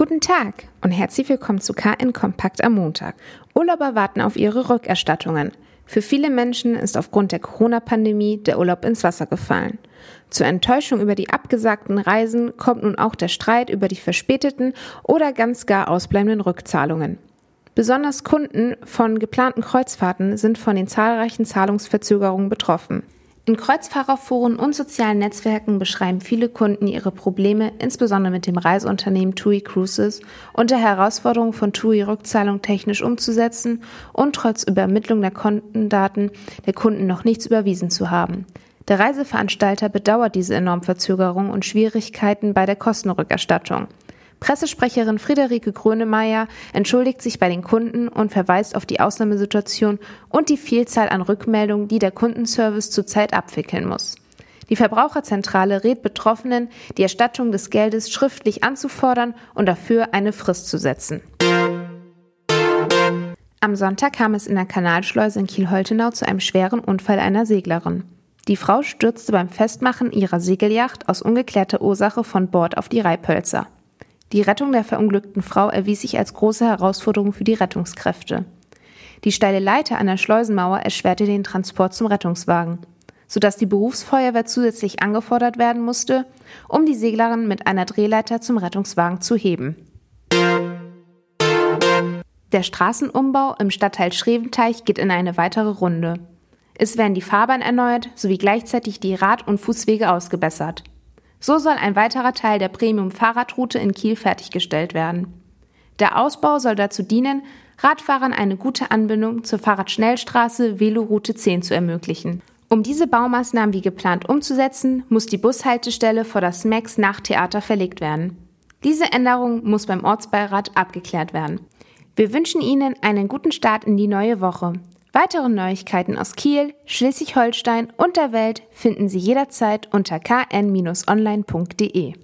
Guten Tag und herzlich willkommen zu KN Kompakt am Montag. Urlauber warten auf ihre Rückerstattungen. Für viele Menschen ist aufgrund der Corona-Pandemie der Urlaub ins Wasser gefallen. Zur Enttäuschung über die abgesagten Reisen kommt nun auch der Streit über die verspäteten oder ganz gar ausbleibenden Rückzahlungen. Besonders Kunden von geplanten Kreuzfahrten sind von den zahlreichen Zahlungsverzögerungen betroffen. In Kreuzfahrerforen und sozialen Netzwerken beschreiben viele Kunden ihre Probleme, insbesondere mit dem Reiseunternehmen TUI Cruises und der Herausforderung von TUI Rückzahlung technisch umzusetzen und trotz Übermittlung der Kontendaten der Kunden noch nichts überwiesen zu haben. Der Reiseveranstalter bedauert diese enormen Verzögerungen und Schwierigkeiten bei der Kostenrückerstattung. Pressesprecherin Friederike Grönemeyer entschuldigt sich bei den Kunden und verweist auf die Ausnahmesituation und die Vielzahl an Rückmeldungen, die der Kundenservice zurzeit abwickeln muss. Die Verbraucherzentrale rät Betroffenen, die Erstattung des Geldes schriftlich anzufordern und dafür eine Frist zu setzen. Am Sonntag kam es in der Kanalschleuse in Kiel-Holtenau zu einem schweren Unfall einer Seglerin. Die Frau stürzte beim Festmachen ihrer Segelyacht aus ungeklärter Ursache von Bord auf die Reipölzer. Die Rettung der verunglückten Frau erwies sich als große Herausforderung für die Rettungskräfte. Die steile Leiter an der Schleusenmauer erschwerte den Transport zum Rettungswagen, sodass die Berufsfeuerwehr zusätzlich angefordert werden musste, um die Seglerin mit einer Drehleiter zum Rettungswagen zu heben. Der Straßenumbau im Stadtteil Schreventeich geht in eine weitere Runde. Es werden die Fahrbahn erneuert sowie gleichzeitig die Rad- und Fußwege ausgebessert. So soll ein weiterer Teil der Premium-Fahrradroute in Kiel fertiggestellt werden. Der Ausbau soll dazu dienen, Radfahrern eine gute Anbindung zur Fahrradschnellstraße Veloroute 10 zu ermöglichen. Um diese Baumaßnahmen wie geplant umzusetzen, muss die Bushaltestelle vor das Max Nachttheater verlegt werden. Diese Änderung muss beim Ortsbeirat abgeklärt werden. Wir wünschen Ihnen einen guten Start in die neue Woche. Weitere Neuigkeiten aus Kiel, Schleswig-Holstein und der Welt finden Sie jederzeit unter kn-online.de.